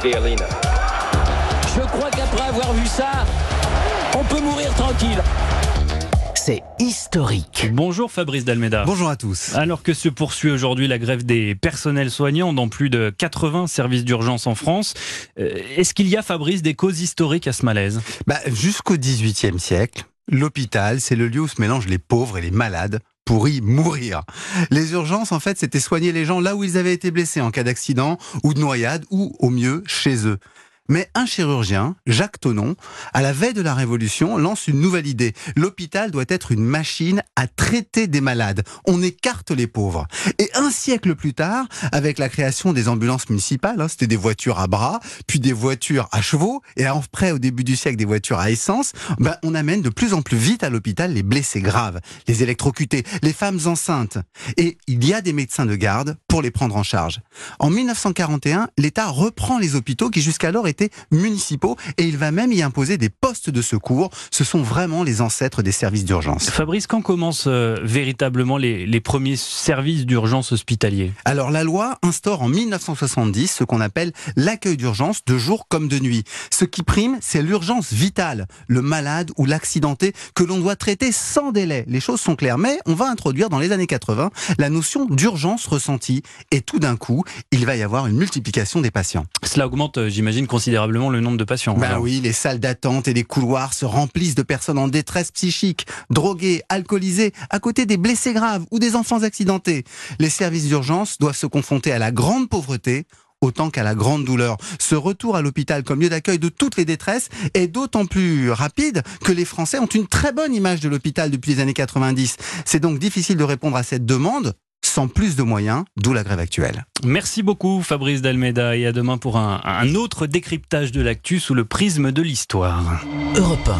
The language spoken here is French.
Je crois qu'après avoir vu ça, on peut mourir tranquille. C'est historique. Bonjour Fabrice Dalmeda. Bonjour à tous. Alors que se poursuit aujourd'hui la grève des personnels soignants dans plus de 80 services d'urgence en France, euh, est-ce qu'il y a, Fabrice, des causes historiques à ce malaise? Bah, Jusqu'au XVIIIe siècle, l'hôpital, c'est le lieu où se mélangent les pauvres et les malades pour y mourir. Les urgences, en fait, c'était soigner les gens là où ils avaient été blessés en cas d'accident ou de noyade ou au mieux chez eux. Mais un chirurgien, Jacques Tonon, à la veille de la Révolution, lance une nouvelle idée. L'hôpital doit être une machine à traiter des malades. On écarte les pauvres. Et un siècle plus tard, avec la création des ambulances municipales, hein, c'était des voitures à bras, puis des voitures à chevaux, et après, au début du siècle, des voitures à essence, ben, on amène de plus en plus vite à l'hôpital les blessés graves, les électrocutés, les femmes enceintes. Et il y a des médecins de garde pour les prendre en charge. En 1941, l'État reprend les hôpitaux qui jusqu'alors étaient municipaux et il va même y imposer des postes de secours. Ce sont vraiment les ancêtres des services d'urgence. Fabrice, quand commencent euh, véritablement les, les, premiers services d'urgence hospitaliers? Alors la loi instaure en 1970 ce qu'on appelle l'accueil d'urgence de jour comme de nuit. Ce qui prime, c'est l'urgence vitale, le malade ou l'accidenté que l'on doit traiter sans délai. Les choses sont claires, mais on va introduire dans les années 80 la notion d'urgence ressentie et tout d'un coup, il va y avoir une multiplication des patients. Cela augmente, euh, j'imagine, considérablement le nombre de patients. Ben oui, les salles d'attente et les couloirs se remplissent de personnes en détresse psychique, droguées, alcoolisées, à côté des blessés graves ou des enfants accidentés. Les services d'urgence doivent se confronter à la grande pauvreté autant qu'à la grande douleur. Ce retour à l'hôpital comme lieu d'accueil de toutes les détresses est d'autant plus rapide que les Français ont une très bonne image de l'hôpital depuis les années 90. C'est donc difficile de répondre à cette demande sans plus de moyens, d'où la grève actuelle. Merci beaucoup Fabrice Dalmeda et à demain pour un, un autre décryptage de l'actu sous le prisme de l'histoire. Europe 1.